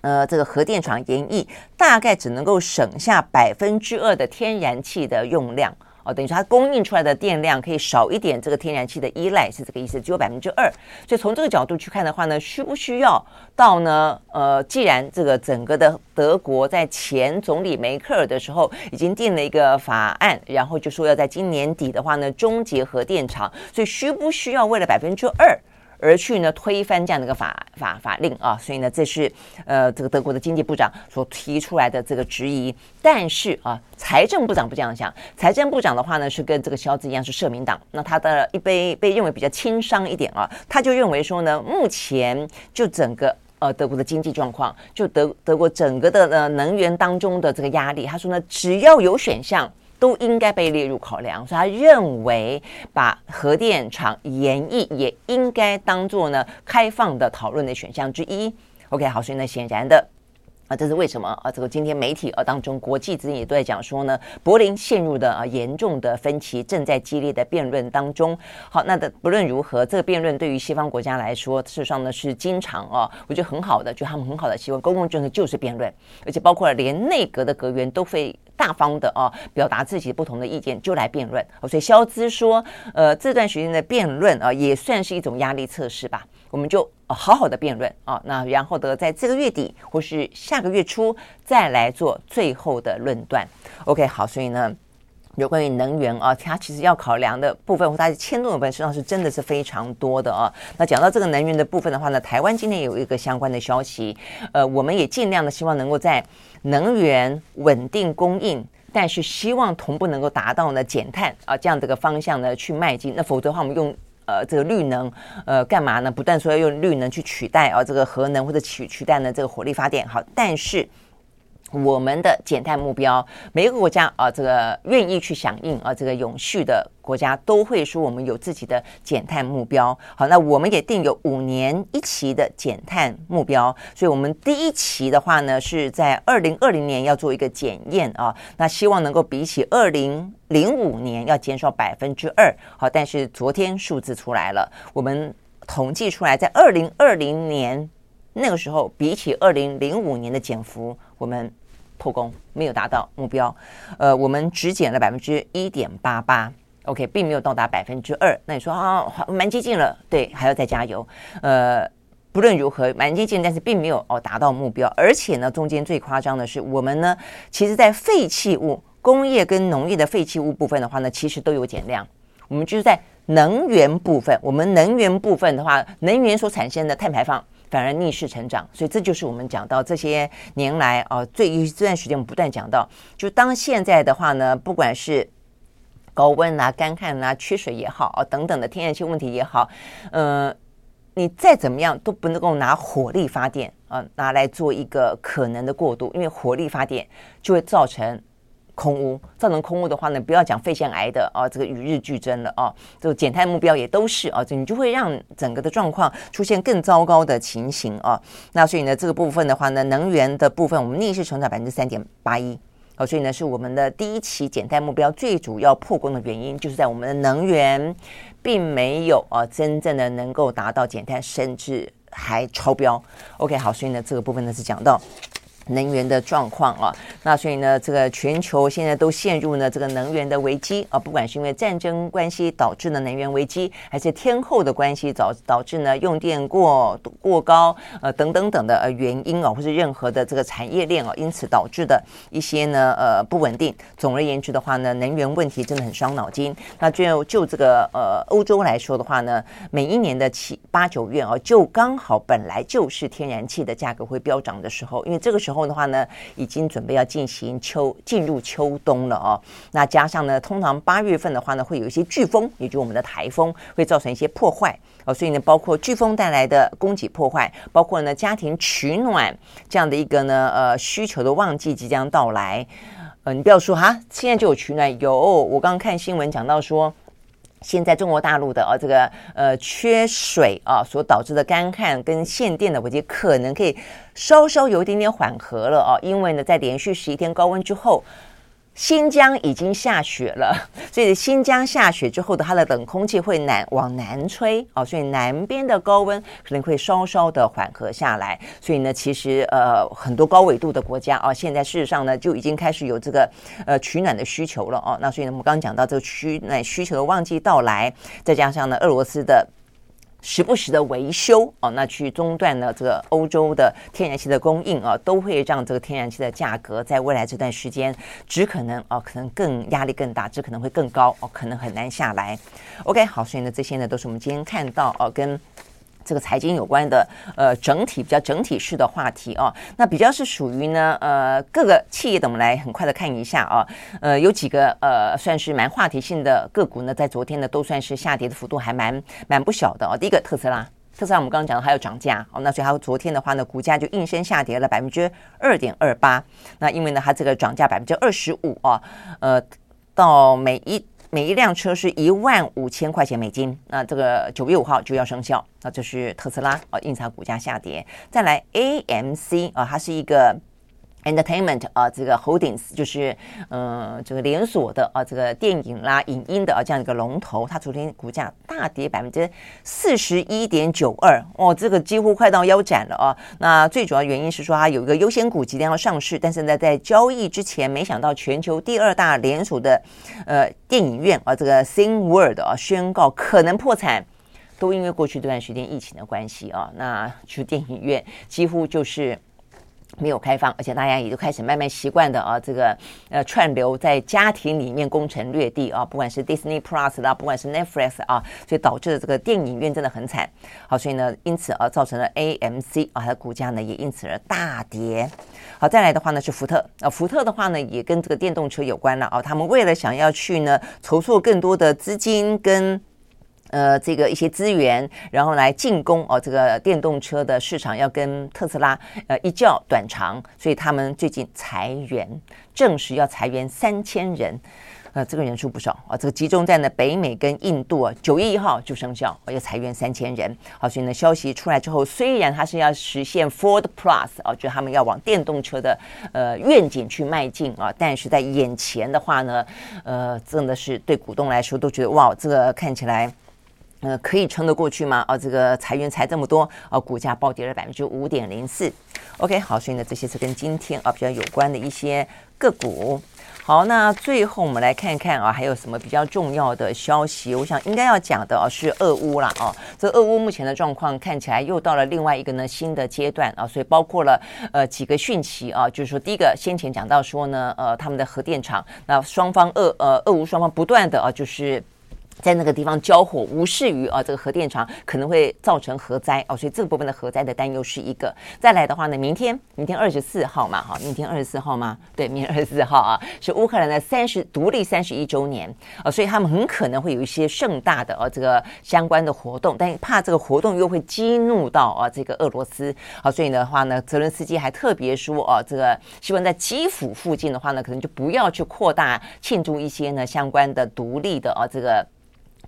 呃，这个核电厂延役大概只能够省下百分之二的天然气的用量哦，等于说它供应出来的电量可以少一点，这个天然气的依赖是这个意思，只有百分之二。所以从这个角度去看的话呢，需不需要到呢？呃，既然这个整个的德国在前总理梅克尔的时候已经定了一个法案，然后就说要在今年底的话呢终结核电厂，所以需不需要为了百分之二？而去呢推翻这样的一个法法法令啊，所以呢，这是呃这个德国的经济部长所提出来的这个质疑。但是啊，财政部长不这样想，财政部长的话呢是跟这个肖兹一样是社民党，那他的一被被认为比较轻商一点啊，他就认为说呢，目前就整个呃德国的经济状况，就德德国整个的呃能源当中的这个压力，他说呢，只要有选项。都应该被列入考量，所以他认为把核电厂延役也应该当做呢开放的讨论的选项之一。OK，好，所以呢，显然的啊，这是为什么啊？这个今天媒体啊当中，国际之间也都在讲说呢，柏林陷入的啊严重的分歧，正在激烈的辩论当中。好，那的不论如何，这个辩论对于西方国家来说，事实上呢是经常啊，我觉得很好的，就他们很好的习惯，公共政策就是辩论，而且包括了连内阁的阁员都会。大方的啊，表达自己不同的意见就来辩论。所以肖兹说，呃，这段时间的辩论啊，也算是一种压力测试吧。我们就好好的辩论啊，那然后的在这个月底或是下个月初再来做最后的论断。OK，好，所以呢。有关于能源啊，它其实要考量的部分或它牵动的部分，实际上是真的是非常多的啊。那讲到这个能源的部分的话呢，台湾今天有一个相关的消息，呃，我们也尽量的希望能够在能源稳定供应，但是希望同步能够达到呢减碳啊这样的一个方向呢去迈进。那否则的话，我们用呃这个绿能呃干嘛呢？不断说要用绿能去取代啊这个核能或者取取代呢这个火力发电，好，但是。我们的减碳目标，每一个国家啊，这个愿意去响应啊，这个永续的国家都会说我们有自己的减碳目标。好，那我们也定有五年一期的减碳目标。所以，我们第一期的话呢，是在二零二零年要做一个检验啊。那希望能够比起二零零五年要减少百分之二。好，但是昨天数字出来了，我们统计出来，在二零二零年那个时候，比起二零零五年的减幅，我们破功，没有达到目标，呃，我们只减了百分之一点八八，OK，并没有到达百分之二。那你说啊，蛮接近了，对，还要再加油。呃，不论如何，蛮接近，但是并没有哦达到目标。而且呢，中间最夸张的是，我们呢，其实在废弃物、工业跟农业的废弃物部分的话呢，其实都有减量。我们就是在能源部分，我们能源部分的话，能源所产生的碳排放。反而逆势成长，所以这就是我们讲到这些年来啊，最这段时间我们不断讲到，就当现在的话呢，不管是高温啊、干旱啊、缺水也好啊等等的天然气问题也好，呃，你再怎么样都不能够拿火力发电啊拿来做一个可能的过渡，因为火力发电就会造成。空污造成空污的话呢，不要讲肺腺癌的啊，这个与日俱增了啊，就减碳目标也都是啊，就你就会让整个的状况出现更糟糕的情形啊。那所以呢，这个部分的话呢，能源的部分我们逆势成长百分之三点八一哦，所以呢，是我们的第一期减碳目标最主要破功的原因，就是在我们的能源并没有啊真正的能够达到减碳，甚至还超标。OK，好，所以呢，这个部分呢是讲到。能源的状况啊，那所以呢，这个全球现在都陷入呢这个能源的危机啊，不管是因为战争关系导致的能源危机，还是天候的关系导导致呢用电过过高呃等等等的呃原因啊，或是任何的这个产业链啊，因此导致的一些呢呃不稳定。总而言之的话呢，能源问题真的很伤脑筋。那就就这个呃欧洲来说的话呢，每一年的七八九月啊，就刚好本来就是天然气的价格会飙涨的时候，因为这个时候。后的话呢，已经准备要进行秋进入秋冬了哦。那加上呢，通常八月份的话呢，会有一些飓风，也就我们的台风，会造成一些破坏哦。所以呢，包括飓风带来的供给破坏，包括呢家庭取暖这样的一个呢呃需求的旺季即将到来。呃，你不要说哈，现在就有取暖，有。我刚刚看新闻讲到说。现在中国大陆的啊，这个呃缺水啊所导致的干旱跟限电的问题，可能可以稍稍有一点点缓和了啊，因为呢，在连续十一天高温之后。新疆已经下雪了，所以新疆下雪之后的它的冷空气会南往南吹哦，所以南边的高温可能会稍稍的缓和下来。所以呢，其实呃很多高纬度的国家啊，现在事实上呢就已经开始有这个呃取暖的需求了哦。那所以呢，我们刚刚讲到这个取暖需求的旺季到来，再加上呢俄罗斯的。时不时的维修哦，那去中断了这个欧洲的天然气的供应啊，都会让这个天然气的价格在未来这段时间只可能哦，可能更压力更大，只可能会更高哦，可能很难下来。OK，好，所以呢，这些呢都是我们今天看到哦跟。这个财经有关的呃整体比较整体式的话题啊，那比较是属于呢呃各个企业的，我们来很快的看一下啊，呃有几个呃算是蛮话题性的个股呢，在昨天呢都算是下跌的幅度还蛮蛮不小的哦。第一个特斯拉，特斯拉我们刚刚讲到还有涨价哦，那所以它昨天的话呢，股价就应声下跌了百分之二点二八。那因为呢它这个涨价百分之二十五啊，呃到每一。每一辆车是一万五千块钱美金，那这个九月五号就要生效，那这是特斯拉啊，因此股价下跌。再来 AMC 啊，它是一个。Entertainment 啊，这个 Holdings 就是嗯、这个连锁的啊，这个电影啦、影音的啊这样一个龙头，它昨天股价大跌百分之四十一点九二，哦，这个几乎快到腰斩了啊。那最主要原因是说它有一个优先股即将要上市，但是呢，在交易之前，没想到全球第二大连锁的呃电影院啊，这个 Cineworld 啊宣告可能破产，都因为过去这段时间疫情的关系啊，那去电影院几乎就是。没有开放，而且大家也就开始慢慢习惯的啊，这个呃串流在家庭里面攻城略地啊，不管是 Disney Plus 啦，不管是 Netflix 啊，所以导致了这个电影院真的很惨。好，所以呢，因此啊，造成了 AMC 啊，它的股价呢也因此而大跌。好，再来的话呢是福特啊，福特的话呢也跟这个电动车有关了啊，他们为了想要去呢筹措更多的资金跟。呃，这个一些资源，然后来进攻哦，这个电动车的市场要跟特斯拉呃一较短长，所以他们最近裁员，证实要裁员三千人，呃，这个人数不少啊，这个集中在呢北美跟印度啊，九月一号就生效，要裁员三千人。好，所以呢消息出来之后，虽然它是要实现 Ford Plus 啊，就他们要往电动车的呃愿景去迈进啊，但是在眼前的话呢，呃，真的是对股东来说都觉得哇，这个看起来。呃，可以撑得过去吗？啊，这个裁员裁这么多，啊，股价暴跌了百分之五点零四。OK，好，所以呢，这些是跟今天啊比较有关的一些个股。好，那最后我们来看看啊，还有什么比较重要的消息？我想应该要讲的啊是俄乌啦。啊。这俄乌目前的状况看起来又到了另外一个呢新的阶段啊，所以包括了呃几个讯息啊，就是说第一个先前讲到说呢，呃，他们的核电厂，那双方俄呃俄乌双方不断的啊就是。在那个地方交火，无视于啊，这个核电厂可能会造成核灾哦，所以这个部分的核灾的担忧是一个。再来的话呢，明天，明天二十四号嘛，哈，明天二十四号吗？对，明天二十四号啊，是乌克兰的三十独立三十一周年啊，所以他们很可能会有一些盛大的啊这个相关的活动，但怕这个活动又会激怒到啊这个俄罗斯啊，所以的话呢，泽伦斯基还特别说啊，这个希望在基辅附近的话呢，可能就不要去扩大庆祝一些呢相关的独立的啊这个。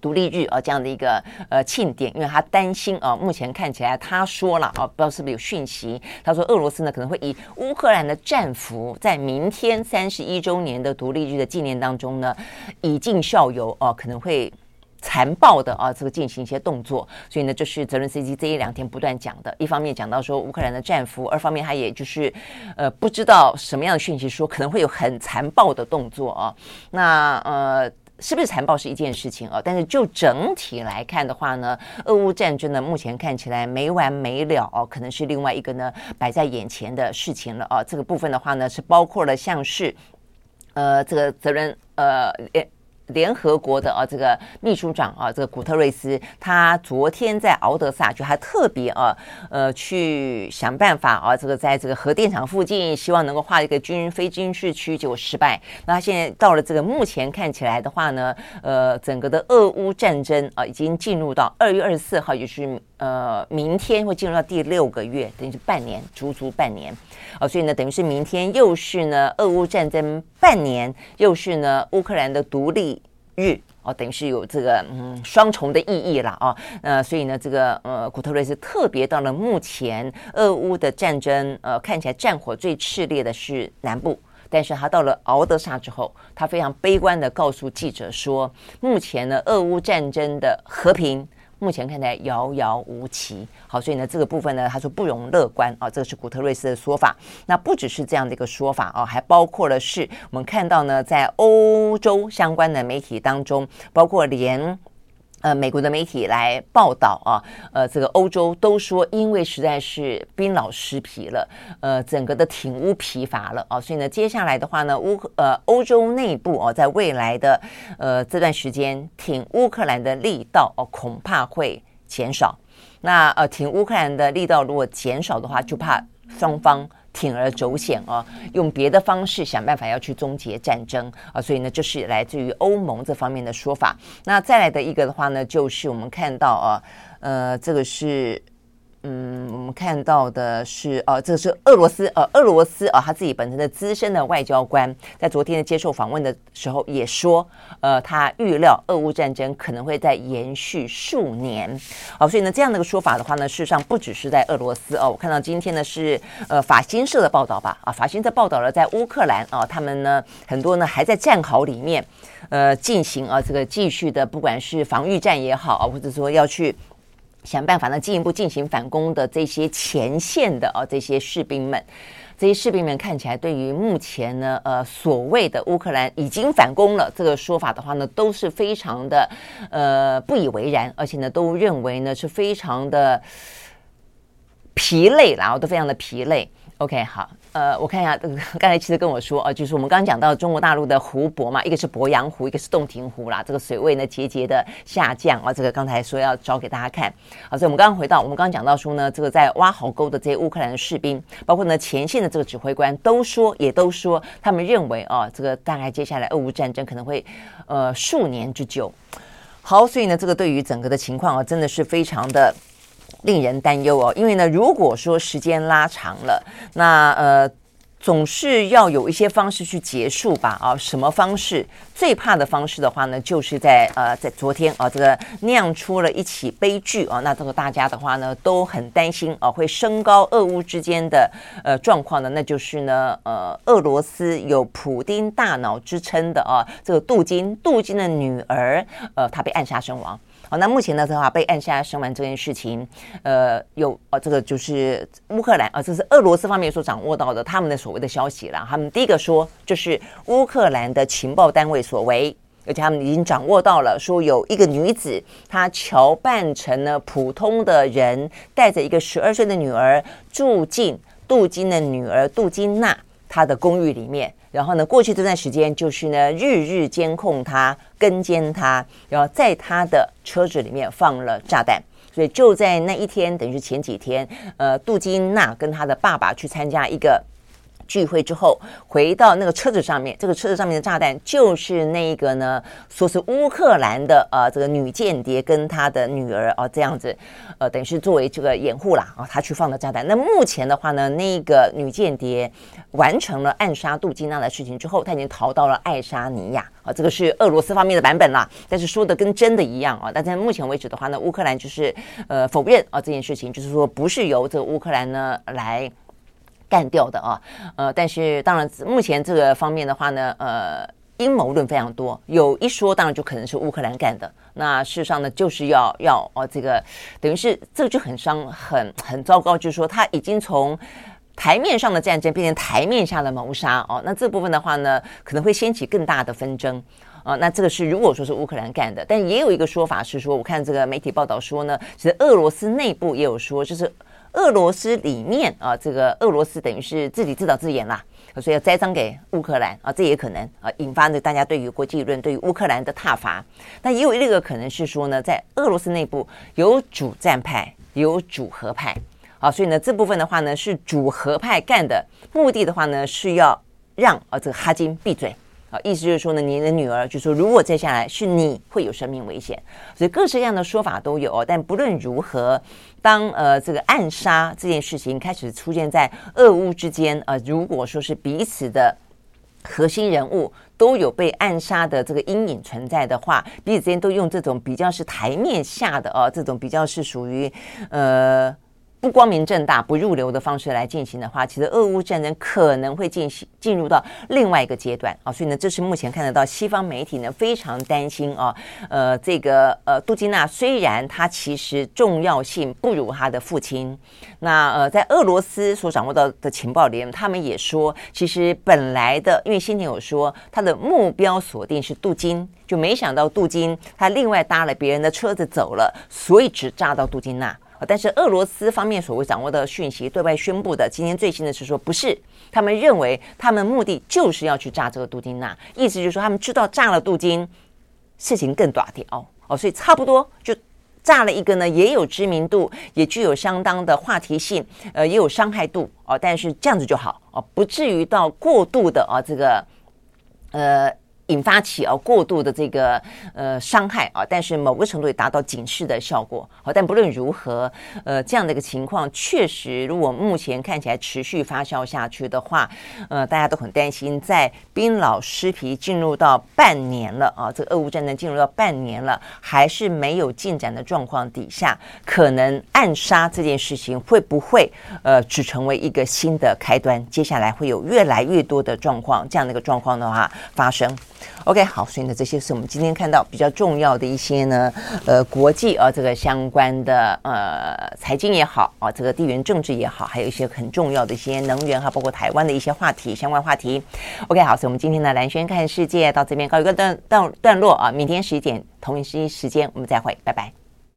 独立日啊，这样的一个呃庆典，因为他担心啊，目前看起来他说了啊，不知道是不是有讯息，他说俄罗斯呢可能会以乌克兰的战俘在明天三十一周年的独立日的纪念当中呢，以儆效尤哦，可能会残暴的啊，这个进行一些动作，所以呢，这是泽伦斯基这一两天不断讲的。一方面讲到说乌克兰的战俘，二方面他也就是呃不知道什么样的讯息说可能会有很残暴的动作啊。那呃是不是残暴是一件事情哦？但是就整体来看的话呢，俄乌战争呢目前看起来没完没了哦，可能是另外一个呢摆在眼前的事情了哦。这个部分的话呢是包括了像是呃这个责任呃。联合国的啊，这个秘书长啊，这个古特瑞斯，他昨天在敖德萨就还特别啊，呃，去想办法啊，这个在这个核电厂附近，希望能够划一个军非军事区，结果失败。那他现在到了这个目前看起来的话呢，呃，整个的俄乌战争啊，已经进入到二月二十四号，也就是呃明天会进入到第六个月，等于是半年，足足半年。哦，所以呢，等于是明天又是呢俄乌战争半年，又是呢乌克兰的独立日哦，等于是有这个嗯双重的意义了啊。呃，所以呢，这个呃古特瑞斯特别到了目前俄乌的战争，呃，看起来战火最炽烈的是南部，但是他到了敖德萨之后，他非常悲观的告诉记者说，目前呢俄乌战争的和平。目前看来遥遥无期，好，所以呢，这个部分呢，他说不容乐观啊，这个是古特瑞斯的说法。那不只是这样的一个说法啊，还包括了是我们看到呢，在欧洲相关的媒体当中，包括连。呃，美国的媒体来报道啊，呃，这个欧洲都说，因为实在是兵老尸疲了，呃，整个的挺乌疲乏了啊，所以呢，接下来的话呢，乌呃欧洲内部啊，在未来的呃这段时间，挺乌克兰的力道哦，恐怕会减少。那呃，挺乌克兰的力道如果减少的话，就怕双方。铤而走险啊，用别的方式想办法要去终结战争啊，所以呢，这是来自于欧盟这方面的说法。那再来的一个的话呢，就是我们看到啊，呃，这个是。嗯，我们看到的是，呃，这是俄罗斯，呃，俄罗斯啊，他自己本身的资深的外交官，在昨天的接受访问的时候也说，呃，他预料俄乌战争可能会再延续数年，好，所以呢，这样的一个说法的话呢，事实上不只是在俄罗斯哦，我看到今天呢是呃法新社的报道吧，啊，法新社报道了在乌克兰啊，他们呢很多呢还在战壕里面，呃，进行啊这个继续的，不管是防御战也好啊，或者说要去。想办法呢，进一步进行反攻的这些前线的啊，这些士兵们，这些士兵们看起来对于目前呢，呃，所谓的乌克兰已经反攻了这个说法的话呢，都是非常的呃不以为然，而且呢，都认为呢是非常的疲累，然后都非常的疲累。OK，好。呃，我看一下，刚才其实跟我说，呃，就是我们刚刚讲到中国大陆的湖泊嘛，一个是鄱阳湖，一个是洞庭湖啦，这个水位呢节节的下降啊，这个刚才说要找给大家看，好，所以我们刚刚回到，我们刚刚讲到说呢，这个在挖壕沟的这些乌克兰的士兵，包括呢前线的这个指挥官，都说，也都说，他们认为啊，这个大概接下来俄乌战争可能会呃数年之久。好，所以呢，这个对于整个的情况啊，真的是非常的。令人担忧哦，因为呢，如果说时间拉长了，那呃，总是要有一些方式去结束吧啊？什么方式？最怕的方式的话呢，就是在呃，在昨天啊，这个酿出了一起悲剧啊。那这个大家的话呢，都很担心啊，会升高俄乌之间的呃状况呢。那就是呢，呃，俄罗斯有普丁大脑之称的啊，这个杜金，杜金的女儿，呃，她被暗杀身亡。好，那目前呢的话，被暗杀身亡这件事情，呃，有呃、哦，这个就是乌克兰啊、呃，这是俄罗斯方面所掌握到的他们的所谓的消息了。他们第一个说，就是乌克兰的情报单位所为，而且他们已经掌握到了，说有一个女子，她乔扮成了普通的人，带着一个十二岁的女儿住进杜金的女儿杜金娜她的公寓里面。然后呢，过去这段时间就是呢，日日监控他，跟监他，然后在他的车子里面放了炸弹。所以就在那一天，等于是前几天，呃，杜金娜跟他的爸爸去参加一个。聚会之后，回到那个车子上面，这个车子上面的炸弹就是那个呢，说是乌克兰的呃这个女间谍跟她的女儿啊这样子，呃等于是作为这个掩护啦啊，她去放的炸弹。那目前的话呢，那个女间谍完成了暗杀杜金娜的事情之后，她已经逃到了爱沙尼亚啊，这个是俄罗斯方面的版本啦，但是说的跟真的一样啊。但在目前为止的话呢，乌克兰就是呃否认啊这件事情，就是说不是由这个乌克兰呢来。干掉的啊，呃，但是当然，目前这个方面的话呢，呃，阴谋论非常多，有一说当然就可能是乌克兰干的。那事实上呢，就是要要哦，这个等于是这个就很伤，很很糟糕，就是说他已经从台面上的战争变成台面下的谋杀哦。那这部分的话呢，可能会掀起更大的纷争。啊、那这个是如果说是乌克兰干的，但也有一个说法是说，我看这个媒体报道说呢，其实俄罗斯内部也有说，就是俄罗斯里面啊，这个俄罗斯等于是自己自导自演啦，所以要栽赃给乌克兰啊，这也可能啊，引发呢大家对于国际舆论对于乌克兰的挞伐。那也有另一个可能是说呢，在俄罗斯内部有主战派，有主和派啊，所以呢这部分的话呢是主和派干的，目的的话呢是要让啊这个哈金闭嘴。啊，意思就是说呢，你的女儿就说，如果接下来是你，会有生命危险，所以各式各样的说法都有。但不论如何，当呃这个暗杀这件事情开始出现在俄乌之间，呃，如果说是彼此的核心人物都有被暗杀的这个阴影存在的话，彼此之间都用这种比较是台面下的啊，这种比较是属于呃。不光明正大、不入流的方式来进行的话，其实俄乌战争可能会进行进入到另外一个阶段啊，所以呢，这是目前看得到西方媒体呢非常担心啊。呃，这个呃，杜金娜虽然她其实重要性不如她的父亲，那呃，在俄罗斯所掌握到的情报里面，他们也说，其实本来的，因为先前有说他的目标锁定是杜金，就没想到杜金他另外搭了别人的车子走了，所以只炸到杜金娜。但是俄罗斯方面所谓掌握的讯息，对外宣布的，今天最新的是说不是，他们认为他们目的就是要去炸这个杜金娜，意思就是说他们知道炸了杜金，事情更大条哦，所以差不多就炸了一个呢，也有知名度，也具有相当的话题性，呃，也有伤害度哦，但是这样子就好哦，不至于到过度的啊这个呃。引发起啊过度的这个呃伤害啊，但是某个程度也达到警示的效果。好，但不论如何，呃，这样的一个情况确实，如果目前看起来持续发酵下去的话，呃，大家都很担心，在兵老尸皮进入到半年了啊，这个俄乌战争进入到半年了，还是没有进展的状况底下，可能暗杀这件事情会不会呃只成为一个新的开端？接下来会有越来越多的状况，这样的一个状况的话发生。OK，好，所以呢，这些是我们今天看到比较重要的一些呢，呃，国际啊，这个相关的呃财经也好啊，这个地缘政治也好，还有一些很重要的一些能源哈，包括台湾的一些话题相关话题。OK，好，所以我们今天呢，蓝轩看世界到这边告一个段段段落啊，明天十一点同一时间我们再会，拜拜。